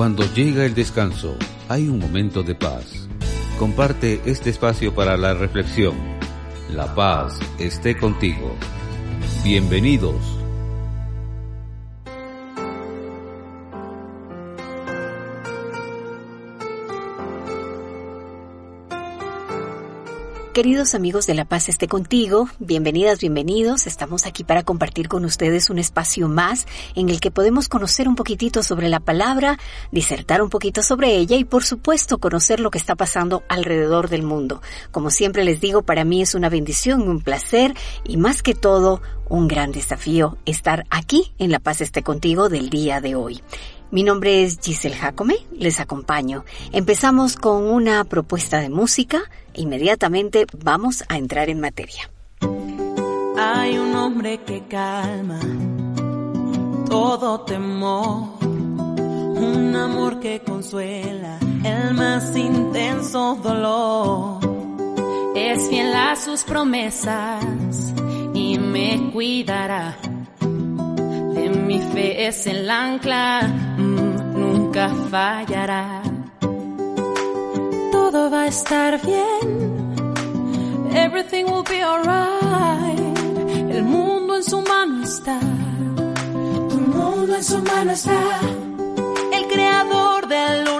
Cuando llega el descanso, hay un momento de paz. Comparte este espacio para la reflexión. La paz esté contigo. Bienvenidos. Queridos amigos de La Paz esté contigo, bienvenidas, bienvenidos. Estamos aquí para compartir con ustedes un espacio más en el que podemos conocer un poquitito sobre la palabra, disertar un poquito sobre ella y por supuesto conocer lo que está pasando alrededor del mundo. Como siempre les digo, para mí es una bendición, un placer y más que todo un gran desafío estar aquí en La Paz esté contigo del día de hoy. Mi nombre es Giselle Jacome, les acompaño. Empezamos con una propuesta de música e inmediatamente vamos a entrar en materia. Hay un hombre que calma todo temor, un amor que consuela el más intenso dolor. Es fiel a sus promesas y me cuidará mi fe es el ancla, mm, nunca fallará. Todo va a estar bien, everything will be alright. El mundo en su mano está, tu mundo en su mano está. El creador del universo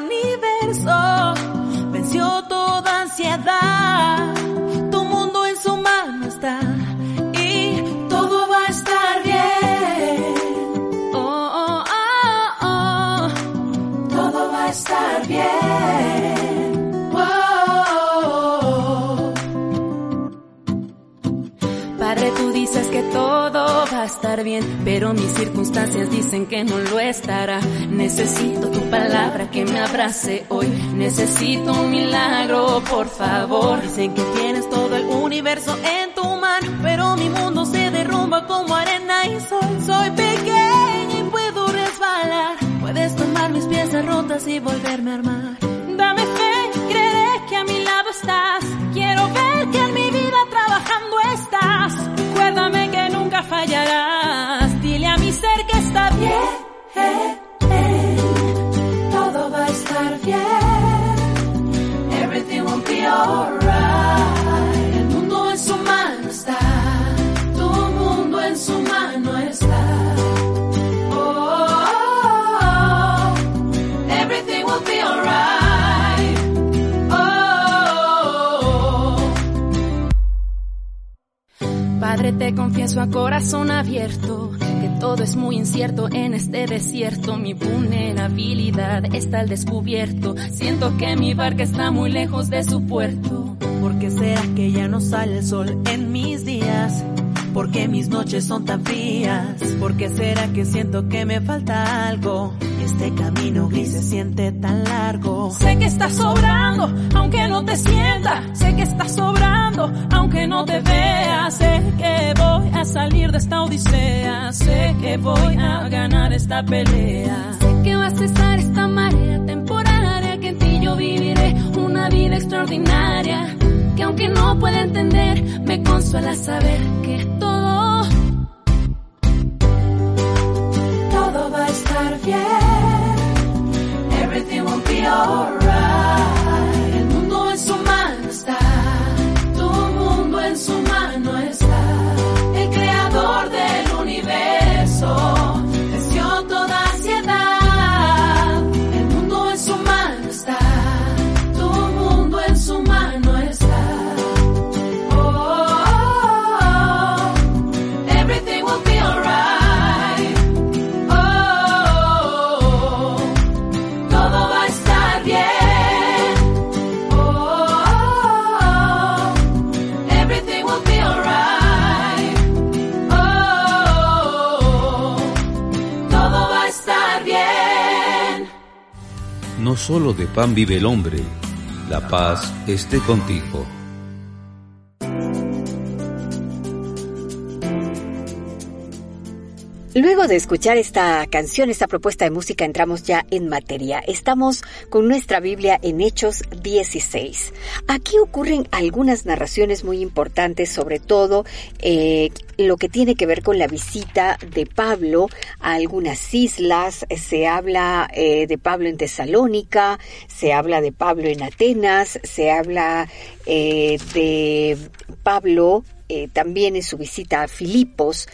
todo va a estar bien, pero mis circunstancias dicen que no lo estará. Necesito tu palabra que me abrace hoy. Necesito un milagro, por favor. Dicen que tienes todo el universo en tu mano, pero mi mundo se derrumba como arena y sol. Soy pequeña y puedo resbalar Puedes tomar mis piezas rotas y volverme a armar. Te confieso a corazón abierto que todo es muy incierto en este desierto. Mi vulnerabilidad está al descubierto. Siento que mi barca está muy lejos de su puerto. ¿Por qué será que ya no sale el sol en mis días? ¿Por qué mis noches son tan frías? ¿Por qué será que siento que me falta algo? Este camino gris se siente tan largo. Sé que estás sobrando, aunque no te sienta. Sé que estás sobrando, aunque no te vea. Sé que voy a salir de esta odisea. Sé que voy a ganar esta pelea. Sé que va a cesar esta marea temporaria. Que en ti yo viviré una vida extraordinaria. Que aunque no pueda entender, me consuela saber que todo todo va a estar bien. everything will be alright. No solo de pan vive el hombre, la paz esté contigo. De escuchar esta canción, esta propuesta de música, entramos ya en materia. Estamos con nuestra Biblia en Hechos 16. Aquí ocurren algunas narraciones muy importantes, sobre todo eh, lo que tiene que ver con la visita de Pablo a algunas islas. Se habla eh, de Pablo en Tesalónica, se habla de Pablo en Atenas, se habla eh, de Pablo también en su visita a Filipos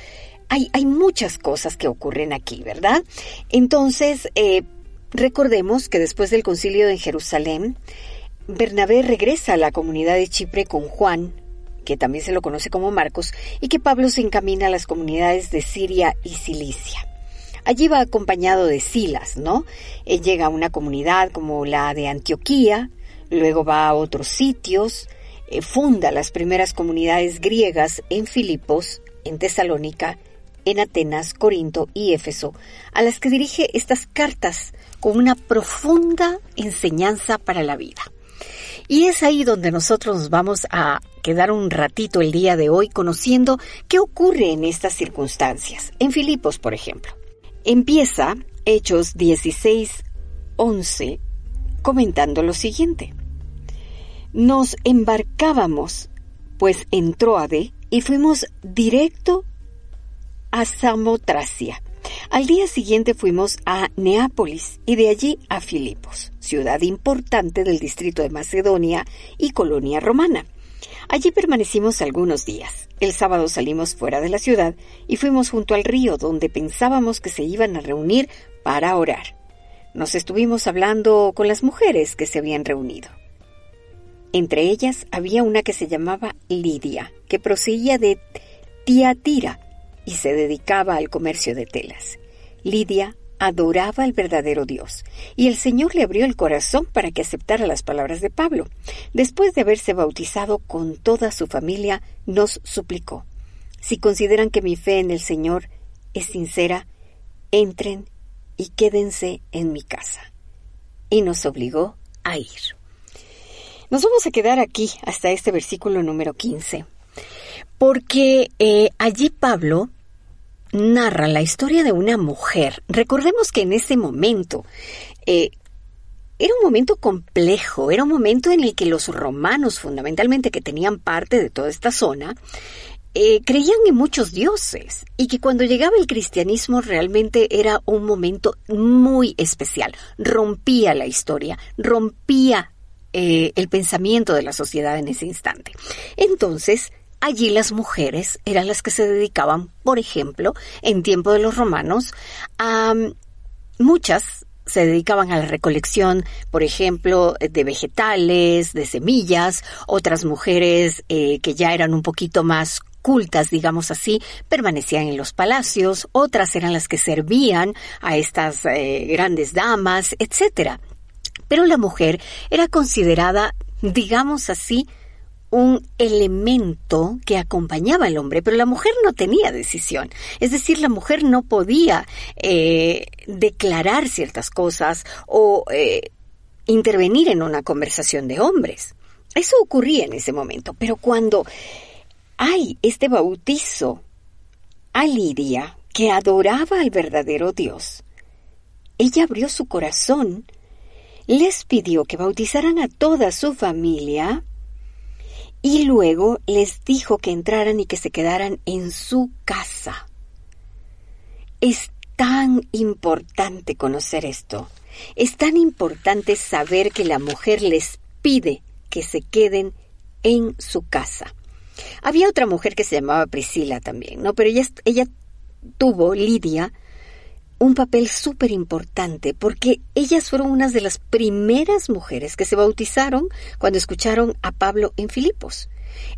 hay, muchas cosas que ocurren aquí, ¿verdad? Entonces, eh, recordemos que después del concilio de Jerusalén, Bernabé regresa a la comunidad de Chipre con Juan, que también se lo conoce como Marcos, y que Pablo se encamina a las comunidades de Siria y Cilicia. Allí va acompañado de Silas, ¿no? Él llega a una comunidad como la de Antioquía, luego va a otros sitios, eh, funda las primeras comunidades griegas en Filipos, en Tesalónica en Atenas, Corinto y Éfeso, a las que dirige estas cartas con una profunda enseñanza para la vida. Y es ahí donde nosotros nos vamos a quedar un ratito el día de hoy conociendo qué ocurre en estas circunstancias. En Filipos, por ejemplo. Empieza Hechos 16, 11, comentando lo siguiente. Nos embarcábamos, pues en Troade, y fuimos directo a Samotracia. Al día siguiente fuimos a Neápolis y de allí a Filipos, ciudad importante del distrito de Macedonia y colonia romana. Allí permanecimos algunos días. El sábado salimos fuera de la ciudad y fuimos junto al río donde pensábamos que se iban a reunir para orar. Nos estuvimos hablando con las mujeres que se habían reunido. Entre ellas había una que se llamaba Lidia, que procedía de Tiatira y se dedicaba al comercio de telas. Lidia adoraba al verdadero Dios, y el Señor le abrió el corazón para que aceptara las palabras de Pablo. Después de haberse bautizado con toda su familia, nos suplicó, si consideran que mi fe en el Señor es sincera, entren y quédense en mi casa. Y nos obligó a ir. Nos vamos a quedar aquí hasta este versículo número 15, porque eh, allí Pablo narra la historia de una mujer. Recordemos que en ese momento eh, era un momento complejo, era un momento en el que los romanos, fundamentalmente que tenían parte de toda esta zona, eh, creían en muchos dioses y que cuando llegaba el cristianismo realmente era un momento muy especial. Rompía la historia, rompía eh, el pensamiento de la sociedad en ese instante. Entonces, Allí las mujeres eran las que se dedicaban, por ejemplo, en tiempo de los romanos, a muchas se dedicaban a la recolección, por ejemplo, de vegetales, de semillas, otras mujeres eh, que ya eran un poquito más cultas, digamos así, permanecían en los palacios, otras eran las que servían a estas eh, grandes damas, etc. Pero la mujer era considerada, digamos así, un elemento que acompañaba al hombre, pero la mujer no tenía decisión. Es decir, la mujer no podía eh, declarar ciertas cosas o eh, intervenir en una conversación de hombres. Eso ocurría en ese momento, pero cuando hay este bautizo a Lidia, que adoraba al verdadero Dios, ella abrió su corazón, les pidió que bautizaran a toda su familia, y luego les dijo que entraran y que se quedaran en su casa. Es tan importante conocer esto. Es tan importante saber que la mujer les pide que se queden en su casa. Había otra mujer que se llamaba Priscila también, ¿no? Pero ella, ella tuvo, Lidia, un papel súper importante porque ellas fueron unas de las primeras mujeres que se bautizaron cuando escucharon a Pablo en Filipos.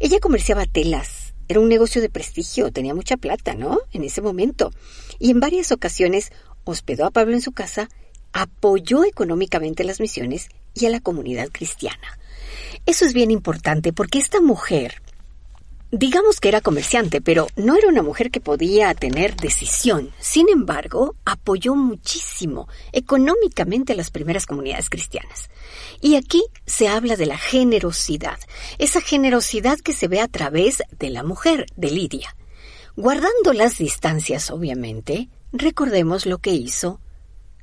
Ella comerciaba telas, era un negocio de prestigio, tenía mucha plata, ¿no? En ese momento. Y en varias ocasiones hospedó a Pablo en su casa, apoyó económicamente las misiones y a la comunidad cristiana. Eso es bien importante porque esta mujer digamos que era comerciante, pero no era una mujer que podía tener decisión. Sin embargo, apoyó muchísimo económicamente a las primeras comunidades cristianas. Y aquí se habla de la generosidad, esa generosidad que se ve a través de la mujer, de Lidia. Guardando las distancias, obviamente, recordemos lo que hizo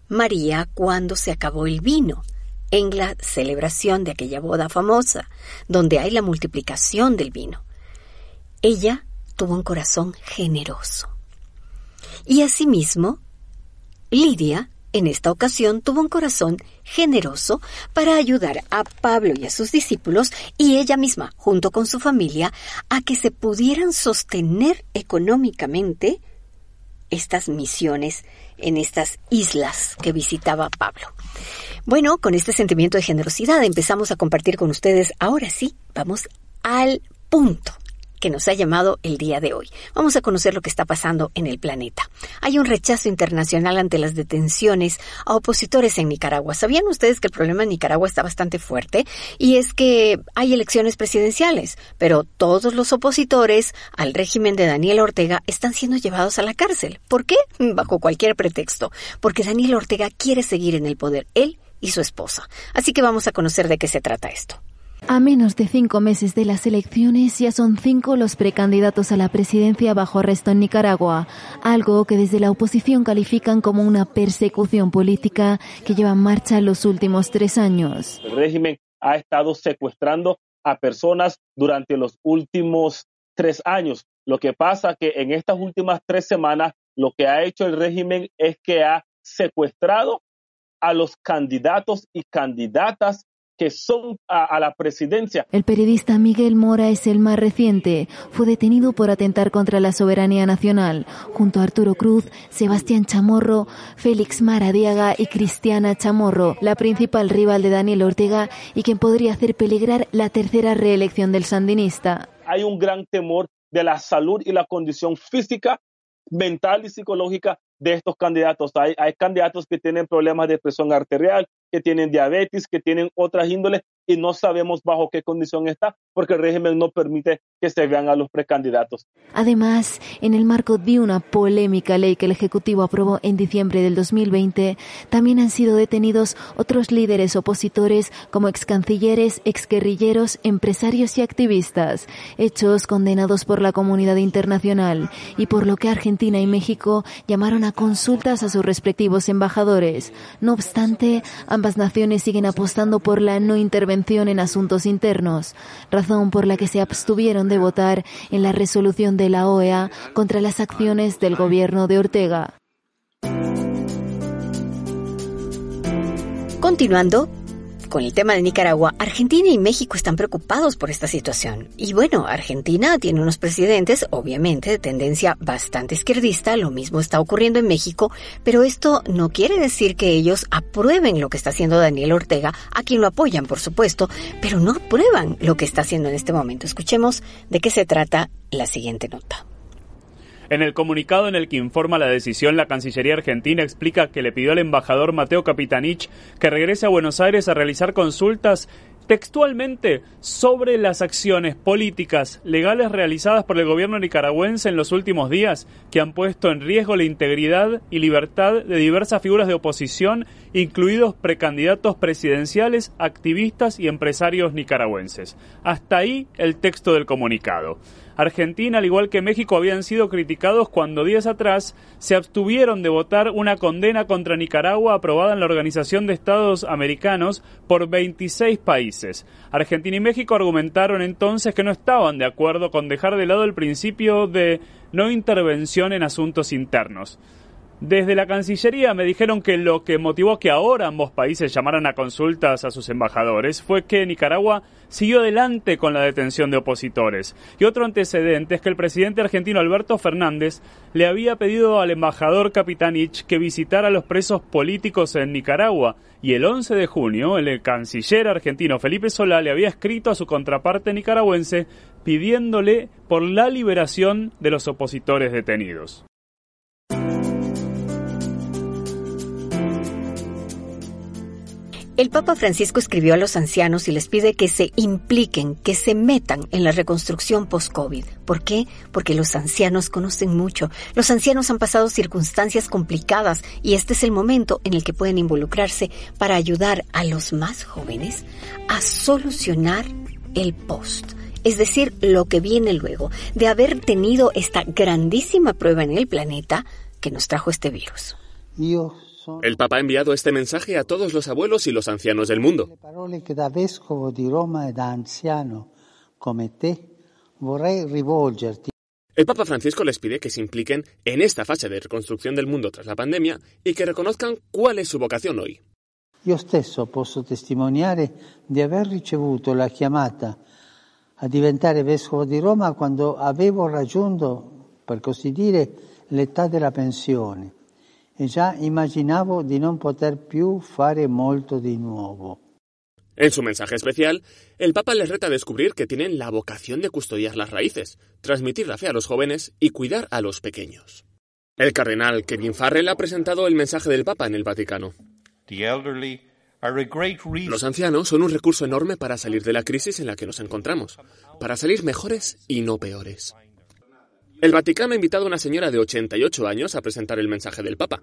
María cuando se acabó el vino en la celebración de aquella boda famosa, donde hay la multiplicación del vino. Ella tuvo un corazón generoso. Y asimismo, Lidia, en esta ocasión, tuvo un corazón generoso para ayudar a Pablo y a sus discípulos y ella misma, junto con su familia, a que se pudieran sostener económicamente estas misiones en estas islas que visitaba Pablo. Bueno, con este sentimiento de generosidad empezamos a compartir con ustedes. Ahora sí, vamos al punto que nos ha llamado el día de hoy. Vamos a conocer lo que está pasando en el planeta. Hay un rechazo internacional ante las detenciones a opositores en Nicaragua. ¿Sabían ustedes que el problema en Nicaragua está bastante fuerte? Y es que hay elecciones presidenciales, pero todos los opositores al régimen de Daniel Ortega están siendo llevados a la cárcel. ¿Por qué? Bajo cualquier pretexto. Porque Daniel Ortega quiere seguir en el poder, él y su esposa. Así que vamos a conocer de qué se trata esto. A menos de cinco meses de las elecciones, ya son cinco los precandidatos a la presidencia bajo arresto en Nicaragua, algo que desde la oposición califican como una persecución política que lleva en marcha los últimos tres años. El régimen ha estado secuestrando a personas durante los últimos tres años. Lo que pasa que en estas últimas tres semanas lo que ha hecho el régimen es que ha secuestrado a los candidatos y candidatas que son a, la presidencia. El periodista Miguel Mora es el más reciente. Fue detenido por atentar contra la soberanía nacional, junto a Arturo Cruz, Sebastián Chamorro, Félix Maradiaga y Cristiana Chamorro, la principal rival de Daniel Ortega y quien podría hacer peligrar la tercera reelección del sandinista. Hay un gran temor de la salud y la condición física, mental y psicológica de estos candidatos. Hay, hay candidatos que tienen problemas de presión arterial, que tienen diabetes, que tienen otras índoles y no sabemos bajo qué condición está porque el régimen no permite que se vean a los precandidatos. Además, en el marco de una polémica ley que el Ejecutivo aprobó en diciembre del 2020, también han sido detenidos otros líderes opositores como excancilleres, exguerrilleros, empresarios y activistas, hechos condenados por la comunidad internacional y por lo que Argentina y México llamaron a consultas a sus respectivos embajadores. No obstante, ambas naciones siguen apostando por la no intervención en asuntos internos, razón por la que se abstuvieron de votar en la resolución de la OEA contra las acciones del gobierno de Ortega. Continuando, con el tema de Nicaragua, Argentina y México están preocupados por esta situación. Y bueno, Argentina tiene unos presidentes, obviamente, de tendencia bastante izquierdista, lo mismo está ocurriendo en México, pero esto no quiere decir que ellos aprueben lo que está haciendo Daniel Ortega, a quien lo apoyan, por supuesto, pero no aprueban lo que está haciendo en este momento. Escuchemos de qué se trata la siguiente nota. En el comunicado en el que informa la decisión, la Cancillería Argentina explica que le pidió al embajador Mateo Capitanich que regrese a Buenos Aires a realizar consultas textualmente sobre las acciones políticas legales realizadas por el gobierno nicaragüense en los últimos días que han puesto en riesgo la integridad y libertad de diversas figuras de oposición, incluidos precandidatos presidenciales, activistas y empresarios nicaragüenses. Hasta ahí el texto del comunicado. Argentina, al igual que México, habían sido criticados cuando días atrás se abstuvieron de votar una condena contra Nicaragua aprobada en la Organización de Estados Americanos por 26 países. Argentina y México argumentaron entonces que no estaban de acuerdo con dejar de lado el principio de no intervención en asuntos internos. Desde la Cancillería me dijeron que lo que motivó que ahora ambos países llamaran a consultas a sus embajadores fue que Nicaragua siguió adelante con la detención de opositores. Y otro antecedente es que el presidente argentino Alberto Fernández le había pedido al embajador Capitanich que visitara a los presos políticos en Nicaragua. Y el 11 de junio, el canciller argentino Felipe Solá le había escrito a su contraparte nicaragüense pidiéndole por la liberación de los opositores detenidos. El Papa Francisco escribió a los ancianos y les pide que se impliquen, que se metan en la reconstrucción post-COVID. ¿Por qué? Porque los ancianos conocen mucho. Los ancianos han pasado circunstancias complicadas y este es el momento en el que pueden involucrarse para ayudar a los más jóvenes a solucionar el post. Es decir, lo que viene luego de haber tenido esta grandísima prueba en el planeta que nos trajo este virus. El Papa ha enviado este mensaje a todos los abuelos y los ancianos del mundo. El Papa Francisco les pide que se impliquen en esta fase de reconstrucción del mundo tras la pandemia y que reconozcan cuál es su vocación hoy. Io stesso posso testimoniare di aver ricevuto la chiamata a diventare vescovo di Roma quando avevo raggiunto, per così dire, l'età della pensione e già immaginavo di non poter più fare molto di nuovo. En su mensaje especial, el Papa les reta a descubrir que tienen la vocación de custodiar las raíces, transmitir la fe a los jóvenes y cuidar a los pequeños. El cardenal Kevin Farrell ha presentado el mensaje del Papa en el Vaticano. Los ancianos son un recurso enorme para salir de la crisis en la que nos encontramos, para salir mejores y no peores. El Vaticano ha invitado a una señora de 88 años a presentar el mensaje del Papa.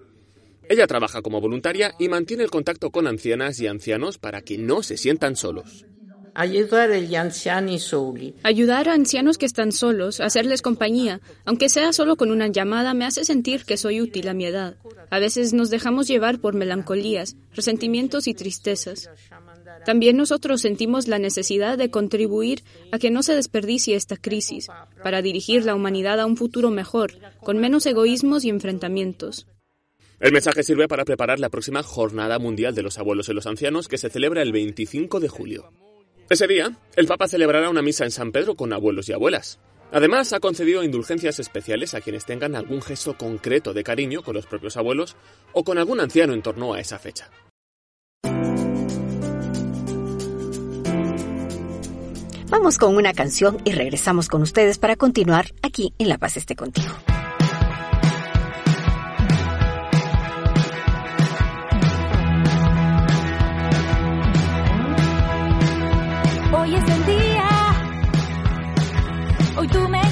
Ella trabaja como voluntaria y mantiene el contacto con ancianas y ancianos para que no se sientan solos. Ayudar a ancianos que están solos, hacerles compañía, aunque sea solo con una llamada, me hace sentir que soy útil a mi edad. A veces nos dejamos llevar por melancolías, resentimientos y tristezas. También nosotros sentimos la necesidad de contribuir a que no se desperdicie esta crisis, para dirigir la humanidad a un futuro mejor, con menos egoísmos y enfrentamientos. El mensaje sirve para preparar la próxima Jornada Mundial de los Abuelos y los Ancianos que se celebra el 25 de julio. Ese día, el Papa celebrará una misa en San Pedro con abuelos y abuelas. Además, ha concedido indulgencias especiales a quienes tengan algún gesto concreto de cariño con los propios abuelos o con algún anciano en torno a esa fecha. Vamos con una canción y regresamos con ustedes para continuar aquí en La Paz esté contigo. Hoy es el día, hoy tú me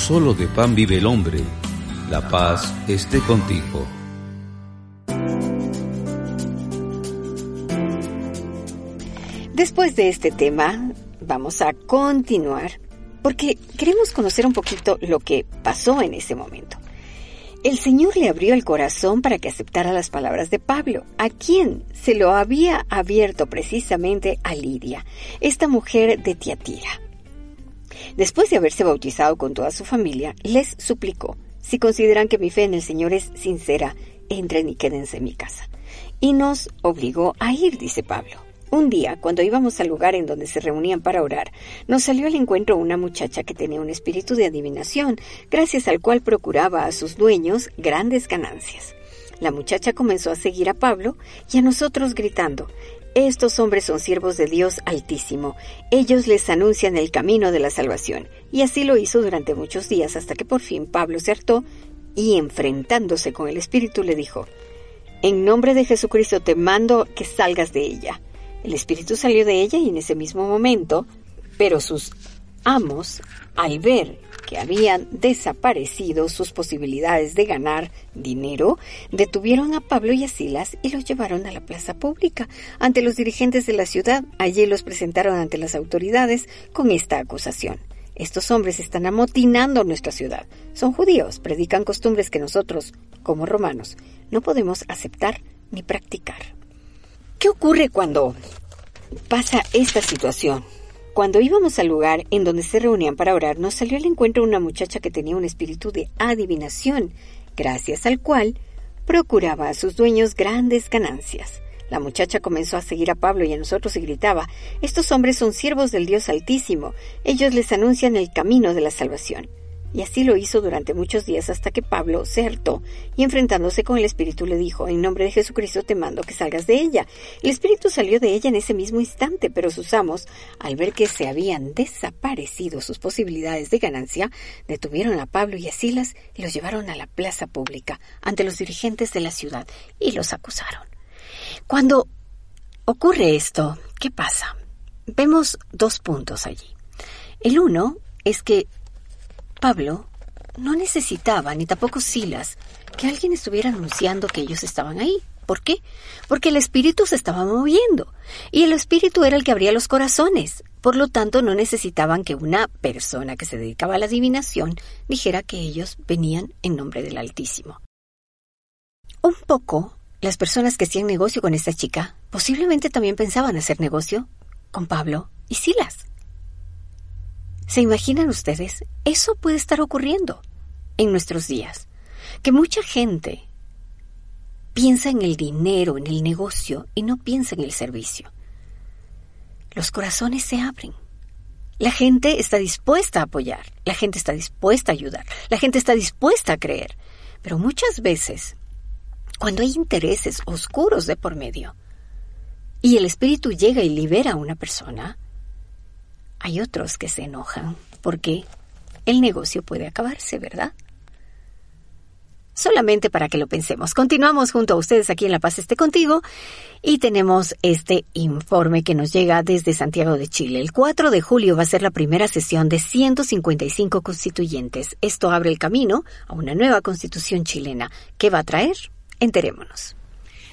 solo de pan vive el hombre. La paz esté contigo. Después de este tema, vamos a continuar porque queremos conocer un poquito lo que pasó en ese momento. El Señor le abrió el corazón para que aceptara las palabras de Pablo, a quien se lo había abierto precisamente a Lidia, esta mujer de Tiatira. Después de haberse bautizado con toda su familia, les suplicó, si consideran que mi fe en el Señor es sincera, entren y quédense en mi casa. Y nos obligó a ir, dice Pablo. Un día, cuando íbamos al lugar en donde se reunían para orar, nos salió al encuentro una muchacha que tenía un espíritu de adivinación, gracias al cual procuraba a sus dueños grandes ganancias. La muchacha comenzó a seguir a Pablo y a nosotros gritando, estos hombres son siervos de Dios Altísimo. Ellos les anuncian el camino de la salvación. Y así lo hizo durante muchos días hasta que por fin Pablo se hartó y enfrentándose con el Espíritu le dijo, En nombre de Jesucristo te mando que salgas de ella. El espíritu salió de ella y en ese mismo momento, pero sus amos, al ver que habían desaparecido sus posibilidades de ganar dinero, detuvieron a Pablo y a Silas y los llevaron a la plaza pública ante los dirigentes de la ciudad. Allí los presentaron ante las autoridades con esta acusación. Estos hombres están amotinando nuestra ciudad. Son judíos, predican costumbres que nosotros, como romanos, no podemos aceptar ni practicar. ¿Qué ocurre cuando pasa esta situación? Cuando íbamos al lugar en donde se reunían para orar, nos salió al encuentro una muchacha que tenía un espíritu de adivinación, gracias al cual procuraba a sus dueños grandes ganancias. La muchacha comenzó a seguir a Pablo y a nosotros y gritaba, Estos hombres son siervos del Dios Altísimo, ellos les anuncian el camino de la salvación. Y así lo hizo durante muchos días hasta que Pablo se hartó y enfrentándose con el Espíritu le dijo, en nombre de Jesucristo te mando que salgas de ella. El Espíritu salió de ella en ese mismo instante, pero sus amos, al ver que se habían desaparecido sus posibilidades de ganancia, detuvieron a Pablo y a Silas y los llevaron a la plaza pública ante los dirigentes de la ciudad y los acusaron. Cuando ocurre esto, ¿qué pasa? Vemos dos puntos allí. El uno es que Pablo no necesitaba, ni tampoco Silas, que alguien estuviera anunciando que ellos estaban ahí. ¿Por qué? Porque el espíritu se estaba moviendo y el espíritu era el que abría los corazones. Por lo tanto, no necesitaban que una persona que se dedicaba a la adivinación dijera que ellos venían en nombre del Altísimo. Un poco, las personas que hacían negocio con esta chica posiblemente también pensaban hacer negocio con Pablo y Silas. ¿Se imaginan ustedes? Eso puede estar ocurriendo en nuestros días. Que mucha gente piensa en el dinero, en el negocio y no piensa en el servicio. Los corazones se abren. La gente está dispuesta a apoyar, la gente está dispuesta a ayudar, la gente está dispuesta a creer. Pero muchas veces, cuando hay intereses oscuros de por medio, y el espíritu llega y libera a una persona, hay otros que se enojan porque el negocio puede acabarse, ¿verdad? Solamente para que lo pensemos. Continuamos junto a ustedes aquí en La Paz esté contigo y tenemos este informe que nos llega desde Santiago de Chile. El 4 de julio va a ser la primera sesión de 155 constituyentes. Esto abre el camino a una nueva constitución chilena. ¿Qué va a traer? Enterémonos.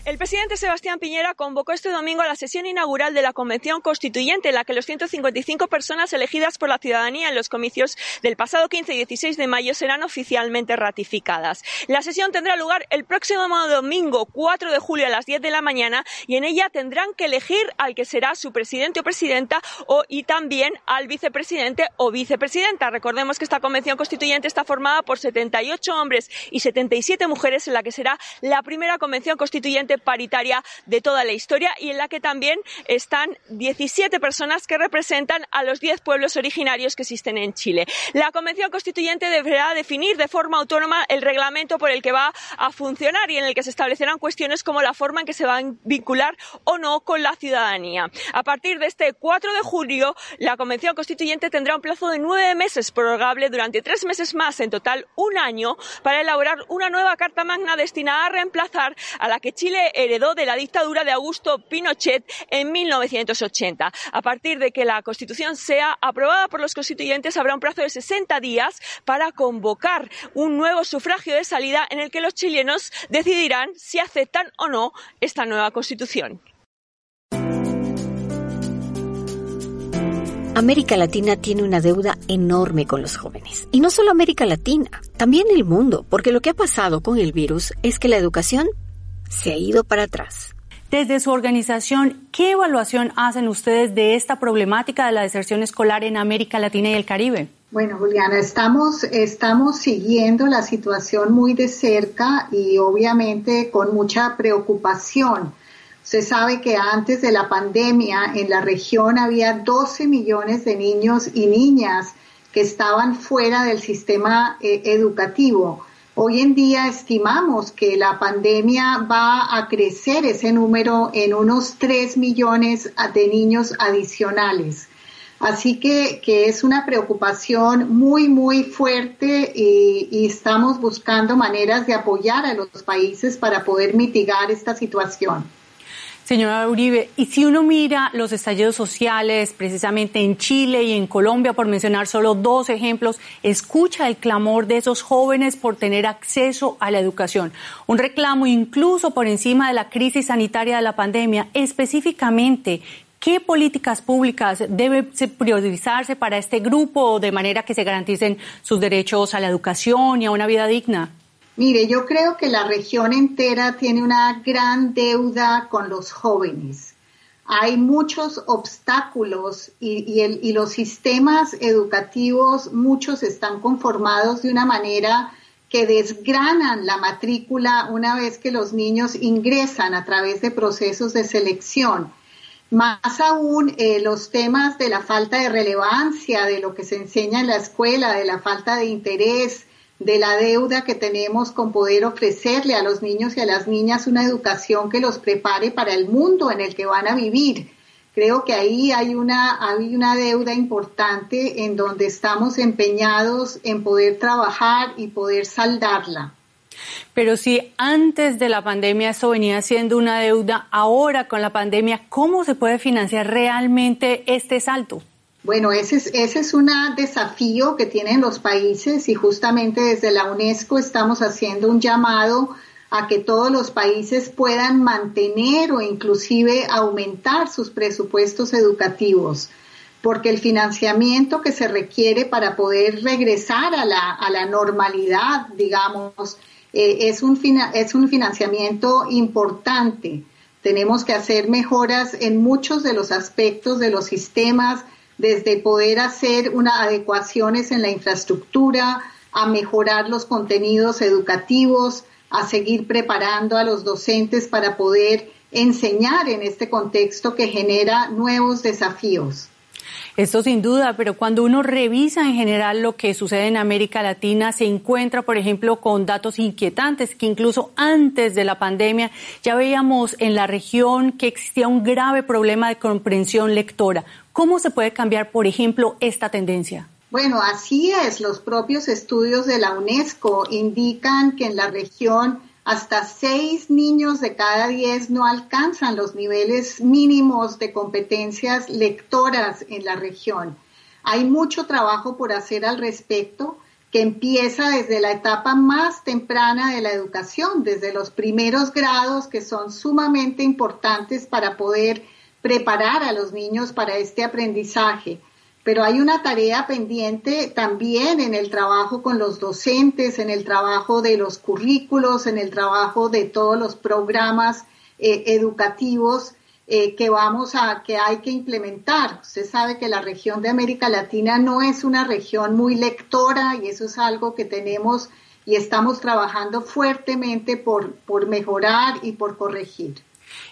El presidente Sebastián Piñera convocó este domingo a la sesión inaugural de la Convención Constituyente, en la que los 155 personas elegidas por la ciudadanía en los comicios del pasado 15 y 16 de mayo serán oficialmente ratificadas. La sesión tendrá lugar el próximo domingo 4 de julio a las 10 de la mañana y en ella tendrán que elegir al que será su presidente o presidenta o, y también al vicepresidente o vicepresidenta. Recordemos que esta Convención Constituyente está formada por 78 hombres y 77 mujeres, en la que será la primera Convención Constituyente paritaria de toda la historia y en la que también están 17 personas que representan a los 10 pueblos originarios que existen en Chile. La Convención Constituyente deberá definir de forma autónoma el reglamento por el que va a funcionar y en el que se establecerán cuestiones como la forma en que se va a vincular o no con la ciudadanía. A partir de este 4 de julio, la Convención Constituyente tendrá un plazo de nueve meses prorrogable durante tres meses más, en total un año, para elaborar una nueva Carta Magna destinada a reemplazar a la que Chile heredó de la dictadura de Augusto Pinochet en 1980. A partir de que la Constitución sea aprobada por los constituyentes, habrá un plazo de 60 días para convocar un nuevo sufragio de salida en el que los chilenos decidirán si aceptan o no esta nueva Constitución. América Latina tiene una deuda enorme con los jóvenes. Y no solo América Latina, también el mundo, porque lo que ha pasado con el virus es que la educación se ha ido para atrás. Desde su organización, ¿qué evaluación hacen ustedes de esta problemática de la deserción escolar en América Latina y el Caribe? Bueno, Juliana, estamos, estamos siguiendo la situación muy de cerca y obviamente con mucha preocupación se sabe que antes de la pandemia en la región había 12 millones de niños y niñas que estaban fuera del sistema eh, educativo. Hoy en día estimamos que la pandemia va a crecer ese número en unos 3 millones de niños adicionales. Así que, es una preocupación muy, muy fuerte y, y, estamos buscando maneras de apoyar a los países para poder mitigar esta situación. Señora Uribe, y si uno mira los estallidos sociales precisamente en Chile y en Colombia, por mencionar solo dos ejemplos, escucha el clamor de esos jóvenes por tener acceso a la educación. Un reclamo incluso por encima de la crisis sanitaria de la pandemia. Específicamente, ¿qué políticas públicas deben priorizarse para este grupo de manera que se garanticen sus derechos a la educación y a una vida digna? Mire, yo creo que la región entera tiene una gran deuda con los jóvenes. Hay muchos obstáculos y, los sistemas educativos, muchos están conformados de una manera que desgranan la matrícula una vez que los niños ingresan a través de procesos de selección. Más aún eh, los temas de la falta de relevancia de lo que se enseña en la escuela, de la falta de interés, de la deuda que tenemos con poder ofrecerle a los niños y a las niñas una educación que los prepare para el mundo en el que van a vivir. Creo que ahí hay una, una deuda importante en donde estamos empeñados en poder trabajar y poder saldarla. Pero si antes de la pandemia eso venía siendo una deuda, ahora con la pandemia, ¿cómo se puede financiar realmente este salto? Bueno, ese es, ese es un desafío que tienen los países y justamente desde la UNESCO estamos haciendo un llamado a que todos los países puedan mantener o inclusive aumentar sus presupuestos educativos, porque el financiamiento que se requiere para poder regresar a la, a la normalidad, digamos, eh, es, un es un financiamiento importante. Tenemos que hacer mejoras en muchos de los aspectos de los sistemas, desde poder hacer unas adecuaciones en la infraestructura, a mejorar los contenidos educativos, a seguir preparando a los docentes para poder enseñar en este contexto que genera nuevos desafíos. Esto sin duda, pero cuando uno revisa en general lo que sucede en América Latina, se encuentra, por ejemplo, con datos inquietantes que incluso antes de la pandemia ya veíamos en la región que existía un grave problema de comprensión lectora. ¿Cómo se puede cambiar, por ejemplo, esta tendencia? Bueno, así es. Los propios estudios de la UNESCO indican que en la región hasta seis niños de cada diez no alcanzan los niveles mínimos de competencias lectoras en la región. Hay mucho trabajo por hacer al respecto que empieza desde la etapa más temprana de la educación, desde los primeros grados que son sumamente importantes para poder preparar a los niños para este aprendizaje pero hay una tarea pendiente también en el trabajo con los docentes, en el trabajo de los currículos, en el trabajo de todos los programas eh, educativos eh, que vamos a, que hay que implementar. Usted sabe que la región de América Latina no es una región muy lectora y eso es algo que tenemos y estamos trabajando fuertemente por, por mejorar y por corregir.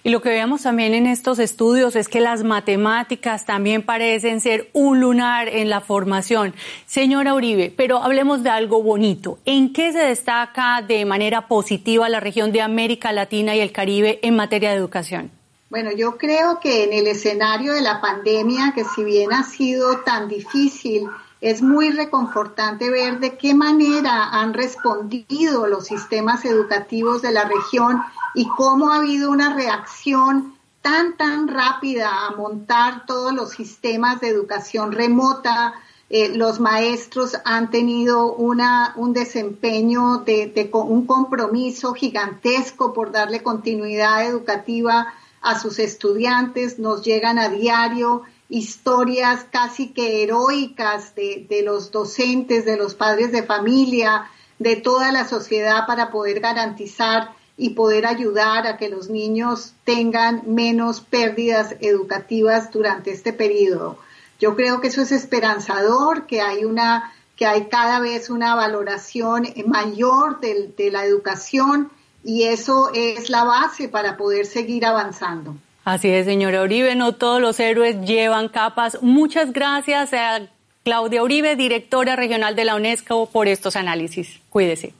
Y lo que vemos también en estos estudios es que las matemáticas también parecen ser un lunar en la formación. Señora Uribe, pero hablemos de algo bonito. ¿En qué se destaca de manera positiva la región de América Latina y el Caribe en materia de educación? Bueno, yo creo que en el escenario de la pandemia, que si bien ha sido tan difícil, es muy reconfortante ver de qué manera han respondido los sistemas educativos de la región y cómo ha habido una reacción tan, tan rápida a montar todos los sistemas de educación remota. Eh, los maestros han tenido una, un desempeño de, de un compromiso gigantesco por darle continuidad educativa a sus estudiantes. Nos llegan a diario historias casi que heroicas de, de los docentes, de los padres de familia, de toda la sociedad para poder garantizar y poder ayudar a que los niños tengan menos pérdidas educativas durante este periodo. Yo creo que eso es esperanzador, que hay una que hay cada vez una valoración mayor de, de la educación y eso es la base para poder seguir avanzando. Así es, señora Uribe, no todos los héroes llevan capas. Muchas gracias a Claudia Uribe, directora regional de la UNESCO, por estos análisis. Cuídese.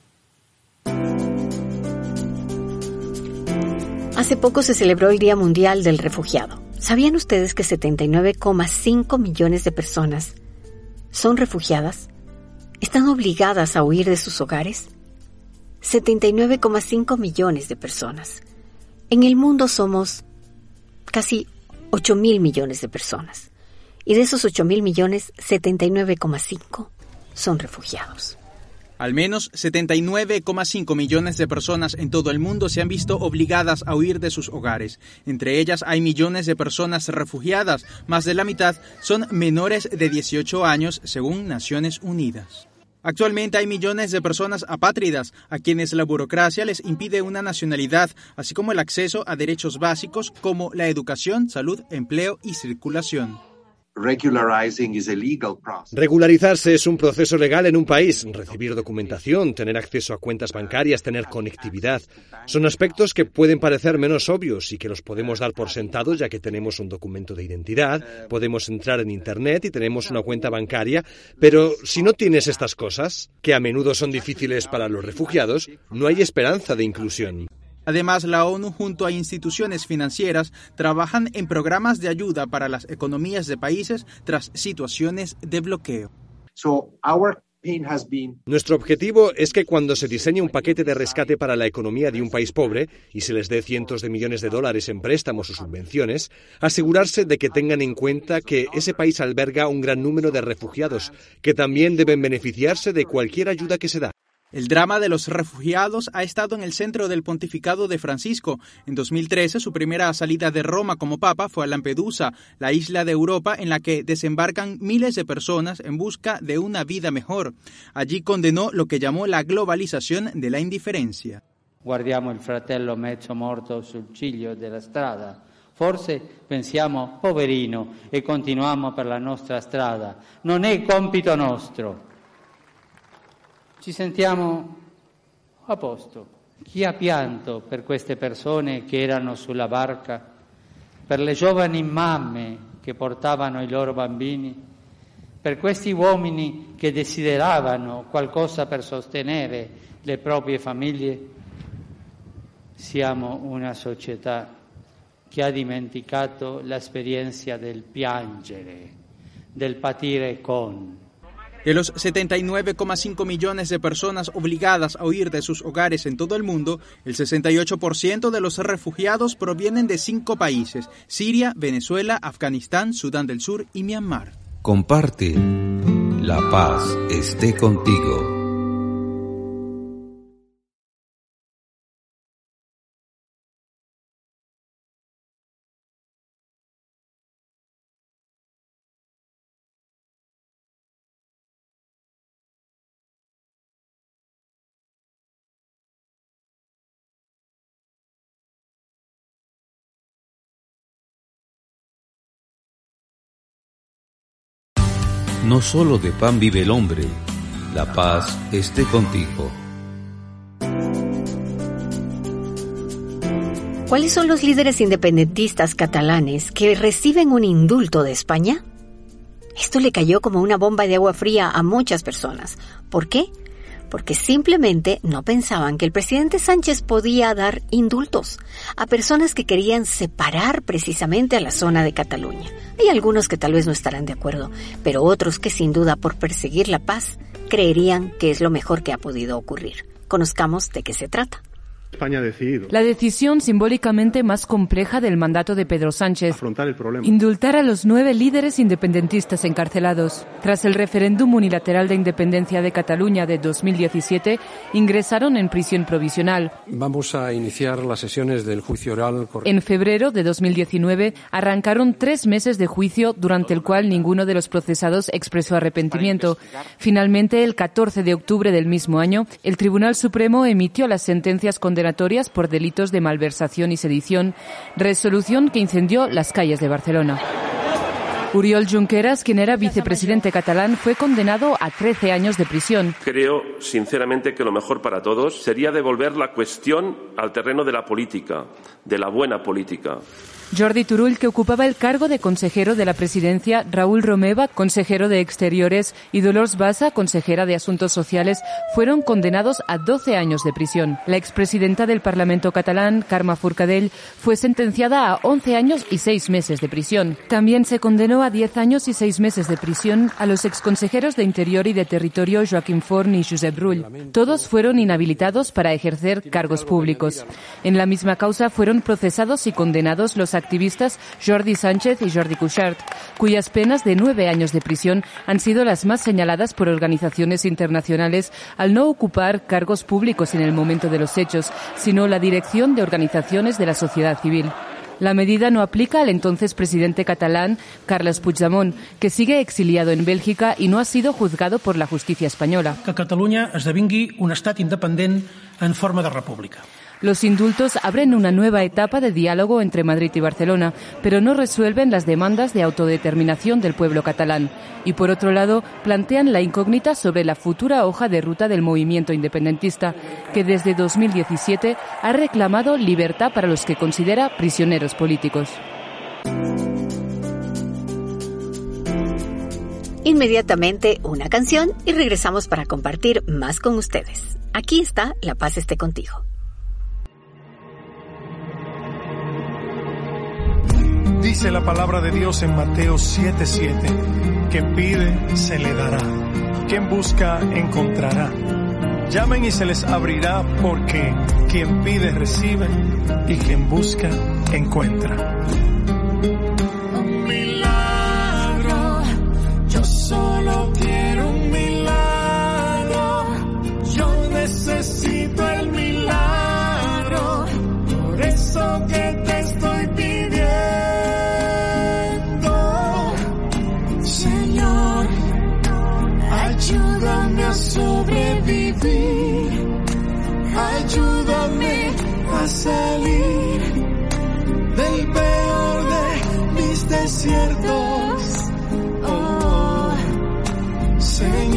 Hace poco se celebró el Día Mundial del Refugiado. ¿Sabían ustedes que 79,5 millones de personas son refugiadas? ¿Están obligadas a huir de sus hogares? 79,5 millones de personas. En el mundo somos casi 8 mil millones de personas. Y de esos 8 mil millones, 79,5 son refugiados. Al menos 79,5 millones de personas en todo el mundo se han visto obligadas a huir de sus hogares. Entre ellas hay millones de personas refugiadas, más de la mitad son menores de 18 años, según Naciones Unidas. Actualmente hay millones de personas apátridas a quienes la burocracia les impide una nacionalidad, así como el acceso a derechos básicos como la educación, salud, empleo y circulación. Regularizarse es un proceso legal en un país. Recibir documentación, tener acceso a cuentas bancarias, tener conectividad. Son aspectos que pueden parecer menos obvios y que los podemos dar por sentados ya que tenemos un documento de identidad, podemos entrar en Internet y tenemos una cuenta bancaria. Pero si no tienes estas cosas, que a menudo son difíciles para los refugiados, no hay esperanza de inclusión. Además, la ONU junto a instituciones financieras trabajan en programas de ayuda para las economías de países tras situaciones de bloqueo. Nuestro objetivo es que cuando se diseñe un paquete de rescate para la economía de un país pobre y se les dé cientos de millones de dólares en préstamos o subvenciones, asegurarse de que tengan en cuenta que ese país alberga un gran número de refugiados que también deben beneficiarse de cualquier ayuda que se da. El drama de los refugiados ha estado en el centro del pontificado de Francisco. En 2013, su primera salida de Roma como papa fue a Lampedusa, la isla de Europa en la que desembarcan miles de personas en busca de una vida mejor. Allí condenó lo que llamó la globalización de la indiferencia. Guardiamo il fratello mezzo morto sul ciglio della strada. Forse pensiamo, poverino, e continuiamo per la nostra strada. Non è compito nostro. Ci sentiamo a posto. Chi ha pianto per queste persone che erano sulla barca, per le giovani mamme che portavano i loro bambini, per questi uomini che desideravano qualcosa per sostenere le proprie famiglie? Siamo una società che ha dimenticato l'esperienza del piangere, del patire con. De los 79,5 millones de personas obligadas a huir de sus hogares en todo el mundo, el 68% de los refugiados provienen de cinco países, Siria, Venezuela, Afganistán, Sudán del Sur y Myanmar. Comparte. La paz esté contigo. No solo de pan vive el hombre, la paz esté contigo. ¿Cuáles son los líderes independentistas catalanes que reciben un indulto de España? Esto le cayó como una bomba de agua fría a muchas personas. ¿Por qué? Porque simplemente no pensaban que el presidente Sánchez podía dar indultos a personas que querían separar precisamente a la zona de Cataluña. Hay algunos que tal vez no estarán de acuerdo, pero otros que sin duda por perseguir la paz creerían que es lo mejor que ha podido ocurrir. Conozcamos de qué se trata. España ha decidido. La decisión simbólicamente más compleja del mandato de Pedro Sánchez. Afrontar el problema. Indultar a los nueve líderes independentistas encarcelados. Tras el referéndum unilateral de independencia de Cataluña de 2017, ingresaron en prisión provisional. Vamos a iniciar las sesiones del juicio oral. En febrero de 2019 arrancaron tres meses de juicio durante el cual ninguno de los procesados expresó arrepentimiento. Finalmente, el 14 de octubre del mismo año, el Tribunal Supremo emitió las sentencias por delitos de malversación y sedición, resolución que incendió las calles de Barcelona. Uriol Junqueras, quien era vicepresidente catalán, fue condenado a 13 años de prisión. Creo, sinceramente, que lo mejor para todos sería devolver la cuestión al terreno de la política, de la buena política. Jordi Turull, que ocupaba el cargo de consejero de la presidencia, Raúl Romeva, consejero de Exteriores, y Dolors Bassa, consejera de Asuntos Sociales, fueron condenados a 12 años de prisión. La expresidenta del Parlamento catalán, Carme Forcadell, fue sentenciada a 11 años y 6 meses de prisión. También se condenó a 10 años y 6 meses de prisión a los exconsejeros de Interior y de Territorio Joaquim Forn y Josep Rull. Todos fueron inhabilitados para ejercer cargos públicos. En la misma causa fueron procesados y condenados los activistas Jordi Sánchez y Jordi Cuixart, cuyas penas de nueve años de prisión han sido las más señaladas por organizaciones internacionales al no ocupar cargos públicos en el momento de los hechos, sino la dirección de organizaciones de la sociedad civil. La medida no aplica al entonces presidente catalán, Carles Puigdemont, que sigue exiliado en Bélgica y no ha sido juzgado por la justicia española. Que Catalunya esdevingui un estat independent en forma de república. Los indultos abren una nueva etapa de diálogo entre Madrid y Barcelona, pero no resuelven las demandas de autodeterminación del pueblo catalán. Y por otro lado, plantean la incógnita sobre la futura hoja de ruta del movimiento independentista, que desde 2017 ha reclamado libertad para los que considera prisioneros políticos. Inmediatamente una canción y regresamos para compartir más con ustedes. Aquí está La paz esté contigo. Dice la palabra de Dios en Mateo 7:7, que pide se le dará, quien busca encontrará. Llamen y se les abrirá porque quien pide recibe y quien busca encuentra. Sobrevivir, ayúdame a salir del peor de mis desiertos. Oh, Señor,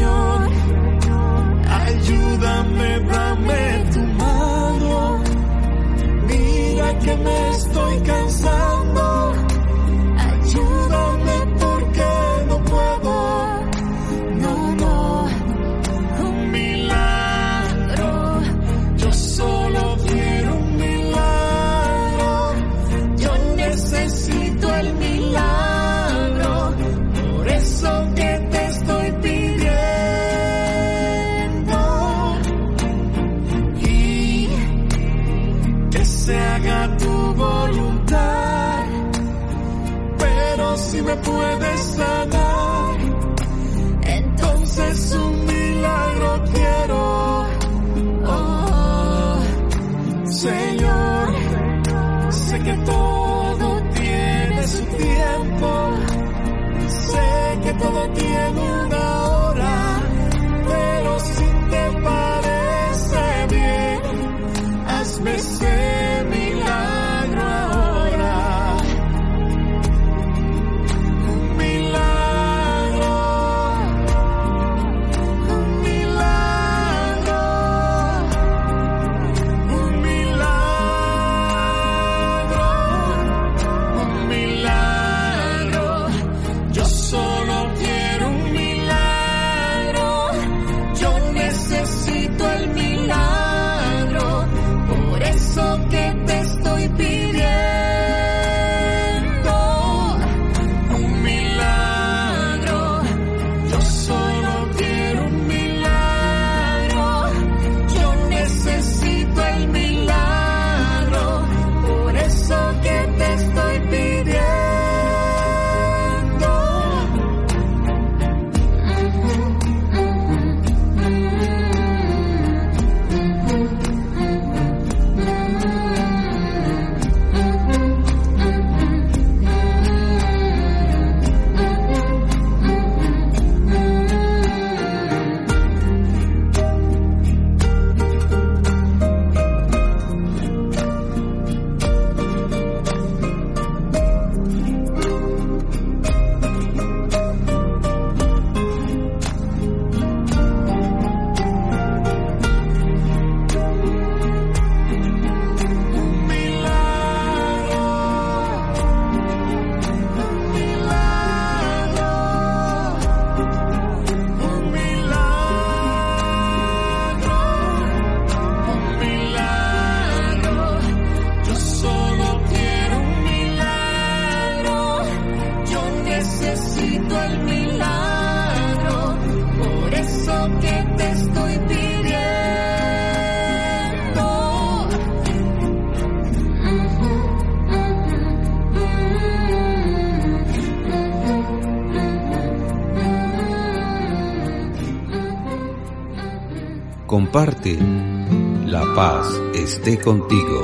esté contigo.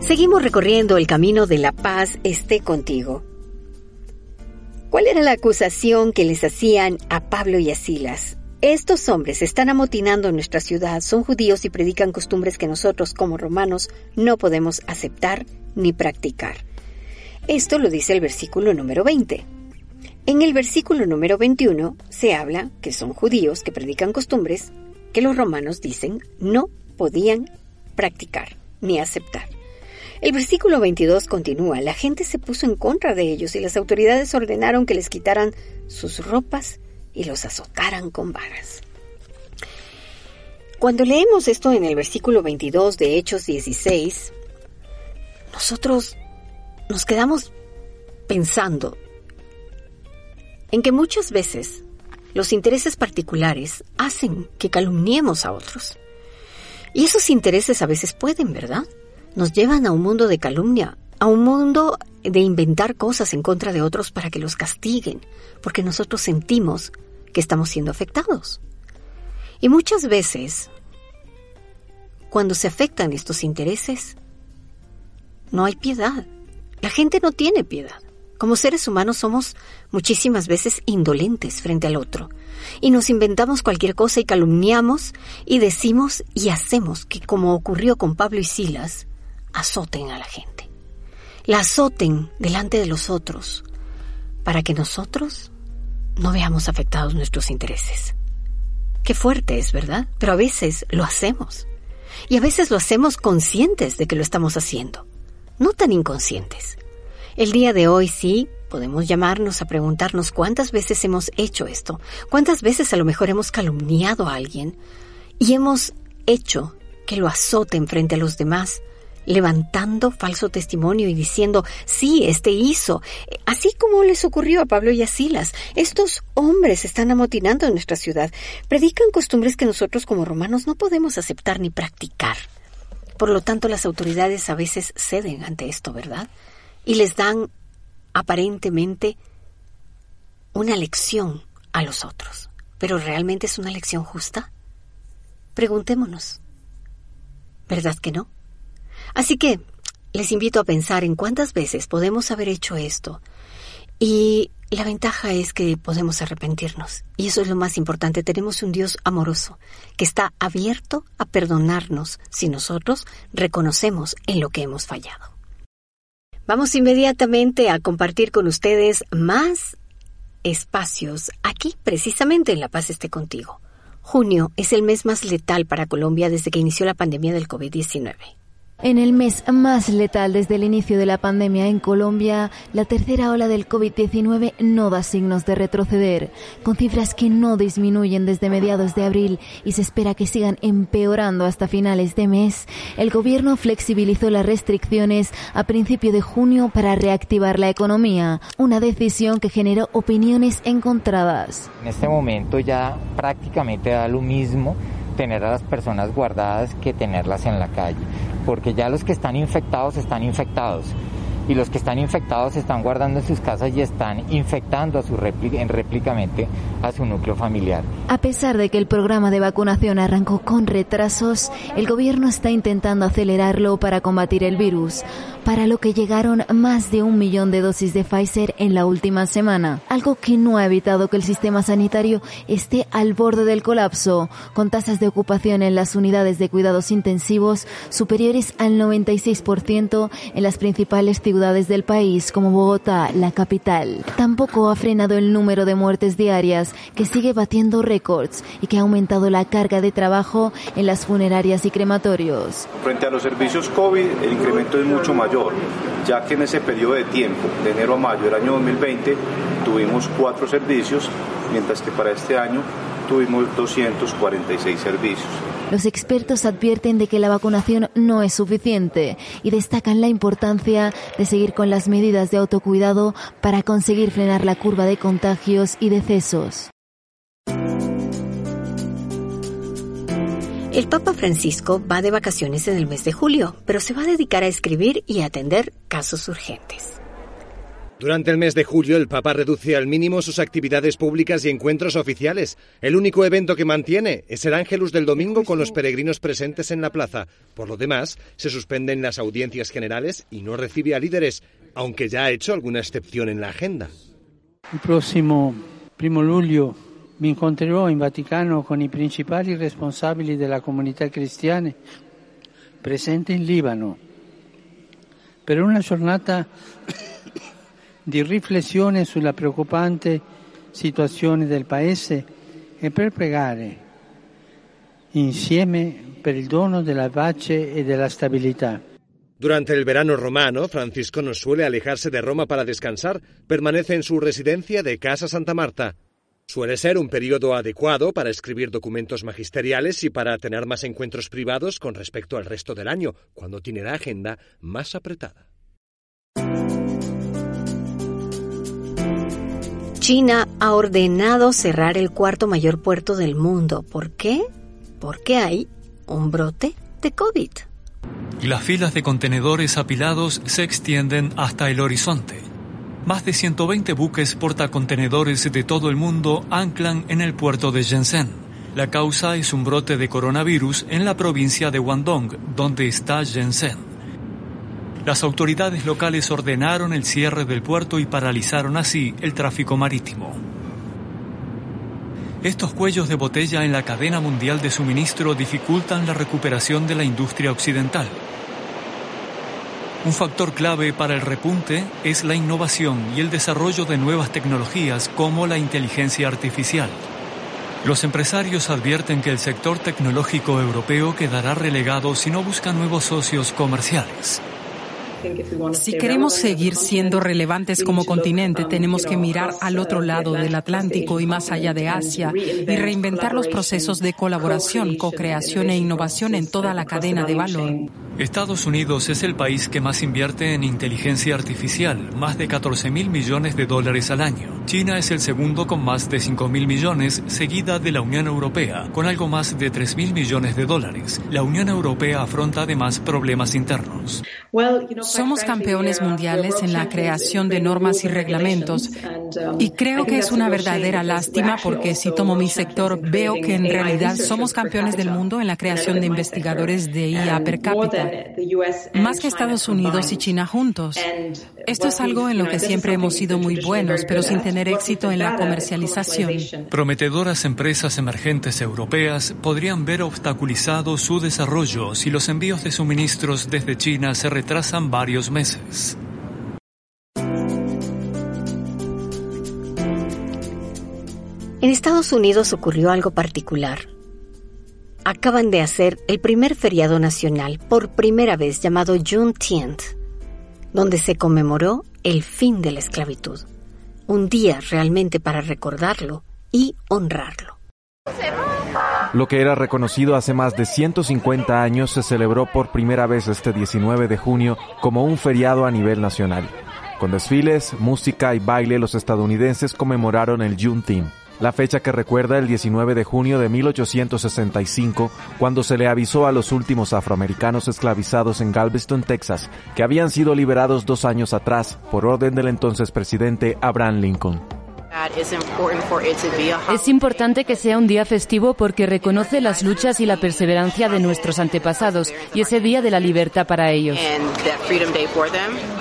Seguimos recorriendo el camino de la paz esté contigo. ¿Cuál era la acusación que les hacían a Pablo y a Silas? Estos hombres están amotinando nuestra ciudad, son judíos y predican costumbres que nosotros como romanos no podemos aceptar ni practicar. Esto lo dice el versículo número 20. En el versículo número 21 se habla que son judíos que predican costumbres que los romanos dicen no podían practicar ni aceptar. El versículo 22 continúa, la gente se puso en contra de ellos y las autoridades ordenaron que les quitaran sus ropas y los azotaran con varas. Cuando leemos esto en el versículo 22 de Hechos 16, nosotros nos quedamos pensando en que muchas veces los intereses particulares hacen que calumniemos a otros. Y esos intereses a veces pueden, ¿verdad? Nos llevan a un mundo de calumnia, a un mundo de inventar cosas en contra de otros para que los castiguen, porque nosotros sentimos que estamos siendo afectados. Y muchas veces, cuando se afectan estos intereses, no hay piedad. La gente no tiene piedad. Como seres humanos somos muchísimas veces indolentes frente al otro. Y nos inventamos cualquier cosa y calumniamos y decimos y hacemos que, como ocurrió con Pablo y Silas, azoten a la gente. La azoten delante de los otros para que nosotros no veamos afectados nuestros intereses. Qué fuerte es, ¿verdad? Pero a veces lo hacemos. Y a veces lo hacemos conscientes de que lo estamos haciendo, no tan inconscientes. El día de hoy sí podemos llamarnos a preguntarnos cuántas veces hemos hecho esto, cuántas veces a lo mejor hemos calumniado a alguien y hemos hecho que lo azoten frente a los demás levantando falso testimonio y diciendo, sí, este hizo, así como les ocurrió a Pablo y a Silas. Estos hombres están amotinando en nuestra ciudad, predican costumbres que nosotros como romanos no podemos aceptar ni practicar. Por lo tanto, las autoridades a veces ceden ante esto, ¿verdad? Y les dan aparentemente una lección a los otros. ¿Pero realmente es una lección justa? Preguntémonos. ¿Verdad que no? Así que les invito a pensar en cuántas veces podemos haber hecho esto. Y la ventaja es que podemos arrepentirnos. Y eso es lo más importante. Tenemos un Dios amoroso que está abierto a perdonarnos si nosotros reconocemos en lo que hemos fallado. Vamos inmediatamente a compartir con ustedes más espacios aquí, precisamente en La Paz esté contigo. Junio es el mes más letal para Colombia desde que inició la pandemia del COVID-19. En el mes más letal desde el inicio de la pandemia en Colombia, la tercera ola del COVID-19 no da signos de retroceder, con cifras que no disminuyen desde mediados de abril y se espera que sigan empeorando hasta finales de mes. El gobierno flexibilizó las restricciones a principio de junio para reactivar la economía, una decisión que generó opiniones encontradas. En este momento ya prácticamente da lo mismo tener a las personas guardadas que tenerlas en la calle, porque ya los que están infectados están infectados y los que están infectados se están guardando en sus casas y están infectando a su en réplicamente a su núcleo familiar. A pesar de que el programa de vacunación arrancó con retrasos, el gobierno está intentando acelerarlo para combatir el virus, para lo que llegaron más de un millón de dosis de Pfizer en la última semana, algo que no ha evitado que el sistema sanitario esté al borde del colapso, con tasas de ocupación en las unidades de cuidados intensivos superiores al 96% en las principales ciudades ciudades del país como Bogotá, la capital. Tampoco ha frenado el número de muertes diarias, que sigue batiendo récords y que ha aumentado la carga de trabajo en las funerarias y crematorios. Frente a los servicios COVID, el incremento es mucho mayor, ya que en ese periodo de tiempo, de enero a mayo del año 2020, tuvimos cuatro servicios, mientras que para este año tuvimos 246 servicios. Los expertos advierten de que la vacunación no es suficiente y destacan la importancia de seguir con las medidas de autocuidado para conseguir frenar la curva de contagios y decesos. El Papa Francisco va de vacaciones en el mes de julio, pero se va a dedicar a escribir y a atender casos urgentes. Durante el mes de julio, el Papa reduce al mínimo sus actividades públicas y encuentros oficiales. El único evento que mantiene es el Ángelus del domingo con los peregrinos presentes en la plaza. Por lo demás, se suspenden las audiencias generales y no recibe a líderes, aunque ya ha hecho alguna excepción en la agenda. Il prossimo primo luglio mi incontrerò in Vaticano con i principali responsabili della comunità cristiana presente in Libano per una giornata di riflessione sulla preoccupante situazione del Paese e per pregare insieme per il dono della pace e della stabilità. Durante el verano romano, Francisco no suele alejarse de Roma para descansar, permanece en su residencia de Casa Santa Marta. Suele ser un periodo adecuado para escribir documentos magisteriales y para tener más encuentros privados con respecto al resto del año, cuando tiene la agenda más apretada. China ha ordenado cerrar el cuarto mayor puerto del mundo. ¿Por qué? Porque hay un brote de COVID. Las filas de contenedores apilados se extienden hasta el horizonte. Más de 120 buques portacontenedores de todo el mundo anclan en el puerto de Shenzhen. La causa es un brote de coronavirus en la provincia de Guangdong, donde está Shenzhen. Las autoridades locales ordenaron el cierre del puerto y paralizaron así el tráfico marítimo. Estos cuellos de botella en la cadena mundial de suministro dificultan la recuperación de la industria occidental. Un factor clave para el repunte es la innovación y el desarrollo de nuevas tecnologías como la inteligencia artificial. Los empresarios advierten que el sector tecnológico europeo quedará relegado si no busca nuevos socios comerciales. Si queremos seguir siendo relevantes como continente, tenemos que mirar al otro lado del Atlántico y más allá de Asia y reinventar los procesos de colaboración, co-creación e innovación en toda la cadena de valor. Estados Unidos es el país que más invierte en inteligencia artificial, más de 14 mil millones de dólares al año. China es el segundo con más de 5 mil millones, seguida de la Unión Europea, con algo más de 3 mil millones de dólares. La Unión Europea afronta además problemas internos. Somos campeones mundiales en la creación de normas y reglamentos y creo que es una verdadera lástima porque si tomo mi sector veo que en realidad somos campeones del mundo en la creación de investigadores de IA per cápita, más que Estados Unidos y China juntos. Esto es algo en lo que siempre hemos sido muy buenos, pero sin tener éxito en la comercialización. Prometedoras empresas emergentes europeas podrían ver obstaculizado su desarrollo si los envíos de suministros desde China se retrasan varios meses. En Estados Unidos ocurrió algo particular. Acaban de hacer el primer feriado nacional por primera vez llamado Juneteenth, donde se conmemoró el fin de la esclavitud. Un día realmente para recordarlo y honrarlo. Lo que era reconocido hace más de 150 años se celebró por primera vez este 19 de junio como un feriado a nivel nacional. Con desfiles, música y baile, los estadounidenses conmemoraron el Juneteenth, la fecha que recuerda el 19 de junio de 1865, cuando se le avisó a los últimos afroamericanos esclavizados en Galveston, Texas, que habían sido liberados dos años atrás por orden del entonces presidente Abraham Lincoln. Es importante que sea un día festivo porque reconoce las luchas y la perseverancia de nuestros antepasados y ese día de la libertad para ellos.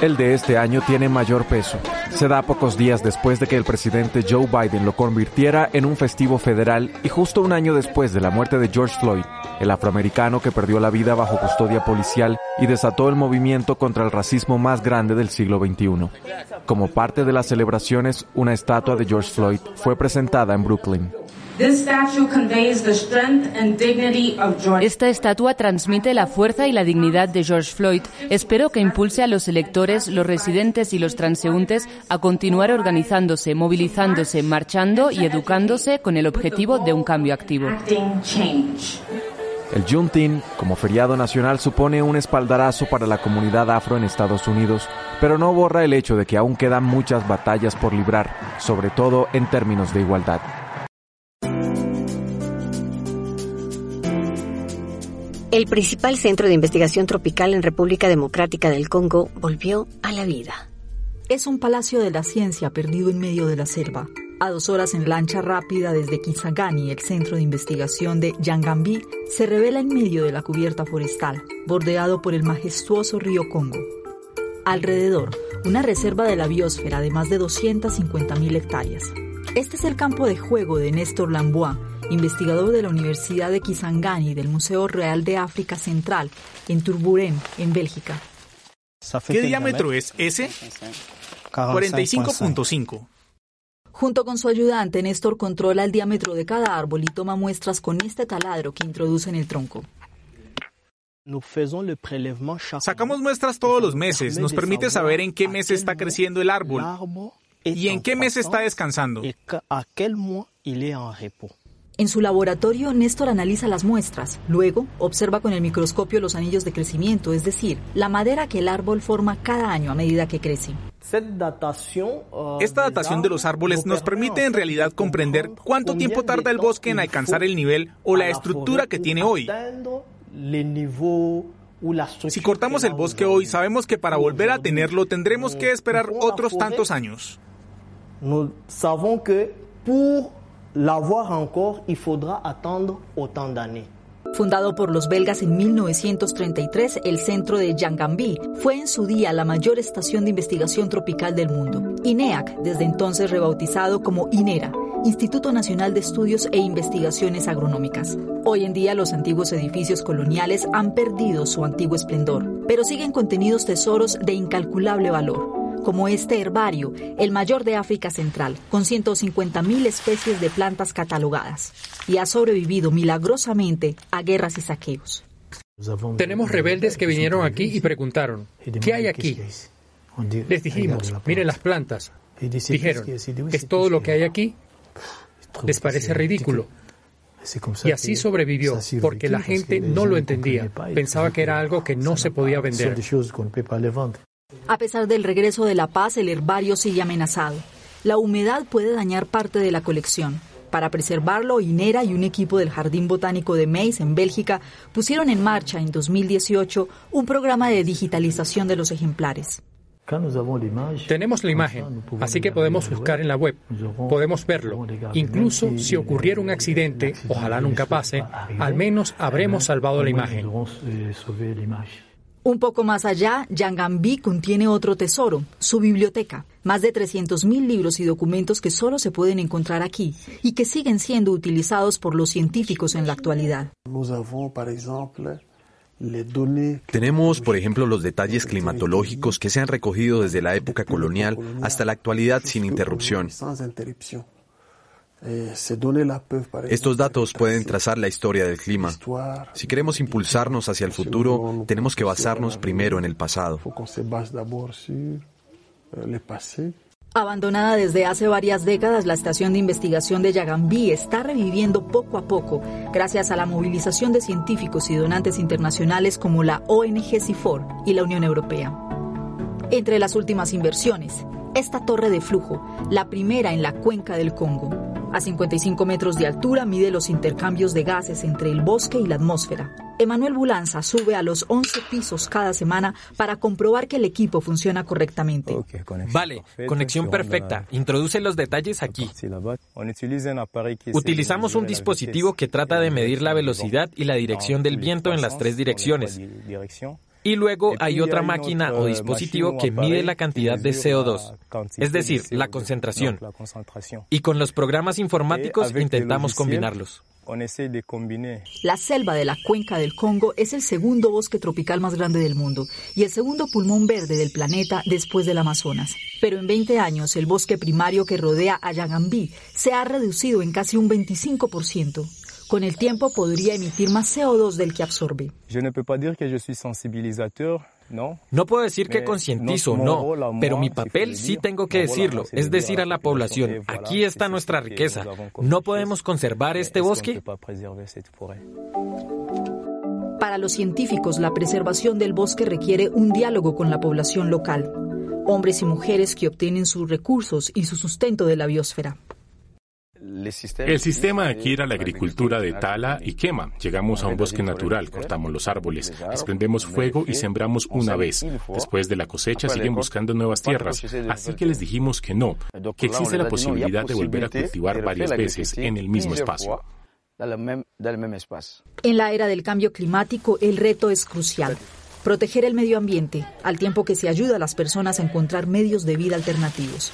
El de este año tiene mayor peso. Se da pocos días después de que el presidente Joe Biden lo convirtiera en un festivo federal y justo un año después de la muerte de George Floyd, el afroamericano que perdió la vida bajo custodia policial y desató el movimiento contra el racismo más grande del siglo XXI. Como parte de las celebraciones, una estatua de George Floyd fue presentada en Brooklyn. Esta estatua transmite la fuerza y la dignidad de George Floyd. Espero que impulse a los electores, los residentes y los transeúntes a continuar organizándose, movilizándose, marchando y educándose con el objetivo de un cambio activo. El Juneteenth, como feriado nacional, supone un espaldarazo para la comunidad afro en Estados Unidos, pero no borra el hecho de que aún quedan muchas batallas por librar, sobre todo en términos de igualdad. El principal centro de investigación tropical en República Democrática del Congo volvió a la vida. Es un palacio de la ciencia perdido en medio de la selva. A dos horas en lancha rápida desde Kisangani, el centro de investigación de Yangambi, se revela en medio de la cubierta forestal, bordeado por el majestuoso río Congo. Alrededor, una reserva de la biosfera de más de 250.000 hectáreas. Este es el campo de juego de Néstor Lambois, investigador de la Universidad de Kisangani del Museo Real de África Central, en Turburen, en Bélgica. ¿Qué diámetro es ese? 45.5. Junto con su ayudante, Néstor controla el diámetro de cada árbol y toma muestras con este taladro que introduce en el tronco. Sacamos muestras todos los meses. Nos permite saber en qué mes está creciendo el árbol y en qué mes está descansando. En su laboratorio, Néstor analiza las muestras. Luego, observa con el microscopio los anillos de crecimiento, es decir, la madera que el árbol forma cada año a medida que crece. Esta datación de los árboles nos permite en realidad comprender cuánto tiempo tarda el bosque en alcanzar el nivel o la estructura que tiene hoy. Si cortamos el bosque hoy, sabemos que para volver a tenerlo tendremos que esperar otros tantos años. L'avoir encore, il faudra attendre autant d'années. Fundado por los belgas en 1933, el centro de Yangambi fue en su día la mayor estación de investigación tropical del mundo. INEAC, desde entonces rebautizado como INERA, Instituto Nacional de Estudios e Investigaciones Agronómicas. Hoy en día los antiguos edificios coloniales han perdido su antiguo esplendor, pero siguen contenidos tesoros de incalculable valor como este herbario, el mayor de África Central, con 150.000 especies de plantas catalogadas, y ha sobrevivido milagrosamente a guerras y saqueos. Tenemos rebeldes que vinieron aquí y preguntaron, ¿qué hay aquí? Les dijimos, miren las plantas. Dijeron, ¿es todo lo que hay aquí? Les parece ridículo. Y así sobrevivió, porque la gente no lo entendía. Pensaba que era algo que no se podía vender. A pesar del regreso de la paz, el herbario sigue amenazado. La humedad puede dañar parte de la colección. Para preservarlo, INERA y un equipo del Jardín Botánico de Meis, en Bélgica, pusieron en marcha en 2018 un programa de digitalización de los ejemplares. Tenemos la imagen, así que podemos buscar en la web, podemos verlo. Incluso si ocurriera un accidente, ojalá nunca pase, al menos habremos salvado la imagen. Un poco más allá, Yangambi contiene otro tesoro, su biblioteca. Más de 300.000 libros y documentos que solo se pueden encontrar aquí y que siguen siendo utilizados por los científicos en la actualidad. Tenemos, por ejemplo, los detalles climatológicos que se han recogido desde la época colonial hasta la actualidad sin interrupción. Eh, Estos datos pueden trazar la historia del clima. Si queremos impulsarnos hacia el futuro, tenemos que basarnos primero en el pasado. Abandonada desde hace varias décadas, la estación de investigación de Yagambi está reviviendo poco a poco gracias a la movilización de científicos y donantes internacionales como la ONG CIFOR y la Unión Europea. Entre las últimas inversiones, esta torre de flujo, la primera en la cuenca del Congo. A 55 metros de altura mide los intercambios de gases entre el bosque y la atmósfera. Emanuel Bulanza sube a los 11 pisos cada semana para comprobar que el equipo funciona correctamente. Vale, conexión perfecta. Introduce los detalles aquí. Utilizamos un dispositivo que trata de medir la velocidad y la dirección del viento en las tres direcciones. Y luego hay otra máquina o dispositivo que mide la cantidad de CO2, es decir, la concentración. Y con los programas informáticos intentamos combinarlos. La selva de la cuenca del Congo es el segundo bosque tropical más grande del mundo y el segundo pulmón verde del planeta después del Amazonas. Pero en 20 años el bosque primario que rodea a Yagambi se ha reducido en casi un 25%. Con el tiempo podría emitir más CO2 del que absorbe. No puedo decir que concientizo, no, pero mi papel sí tengo que decirlo, es decir a la población, aquí está nuestra riqueza, ¿no podemos conservar este bosque? Para los científicos, la preservación del bosque requiere un diálogo con la población local, hombres y mujeres que obtienen sus recursos y su sustento de la biosfera. El sistema aquí era la agricultura de tala y quema. Llegamos a un bosque natural, cortamos los árboles, desprendemos fuego y sembramos una vez. Después de la cosecha siguen buscando nuevas tierras. Así que les dijimos que no, que existe la posibilidad de volver a cultivar varias veces en el mismo espacio. En la era del cambio climático, el reto es crucial. Proteger el medio ambiente, al tiempo que se ayuda a las personas a encontrar medios de vida alternativos.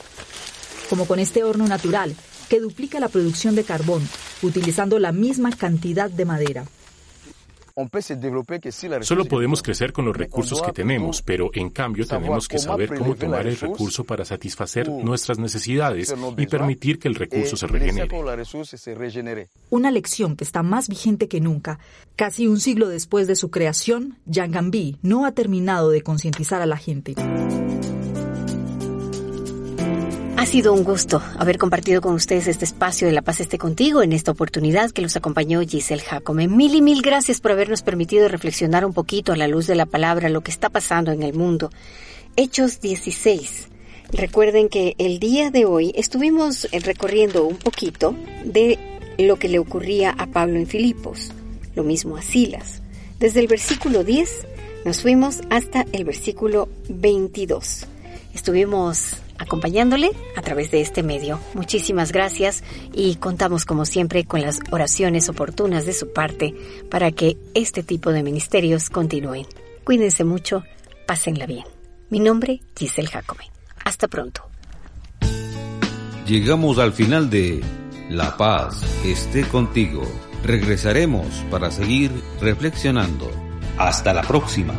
Como con este horno natural, que duplica la producción de carbón, utilizando la misma cantidad de madera. Solo podemos crecer con los recursos que tenemos, pero en cambio tenemos que saber cómo tomar el recurso para satisfacer nuestras necesidades y permitir que el recurso se regenere. Una lección que está más vigente que nunca. Casi un siglo después de su creación, Yangambi no ha terminado de concientizar a la gente. Ha sido un gusto haber compartido con ustedes este espacio de La Paz esté contigo en esta oportunidad que los acompañó Giselle Jacome. Mil y mil gracias por habernos permitido reflexionar un poquito a la luz de la palabra lo que está pasando en el mundo. Hechos 16. Recuerden que el día de hoy estuvimos recorriendo un poquito de lo que le ocurría a Pablo en Filipos, lo mismo a Silas. Desde el versículo 10 nos fuimos hasta el versículo 22. Estuvimos acompañándole a través de este medio. Muchísimas gracias y contamos como siempre con las oraciones oportunas de su parte para que este tipo de ministerios continúen. Cuídense mucho, pásenla bien. Mi nombre, Giselle Jacome. Hasta pronto. Llegamos al final de La paz esté contigo. Regresaremos para seguir reflexionando. Hasta la próxima.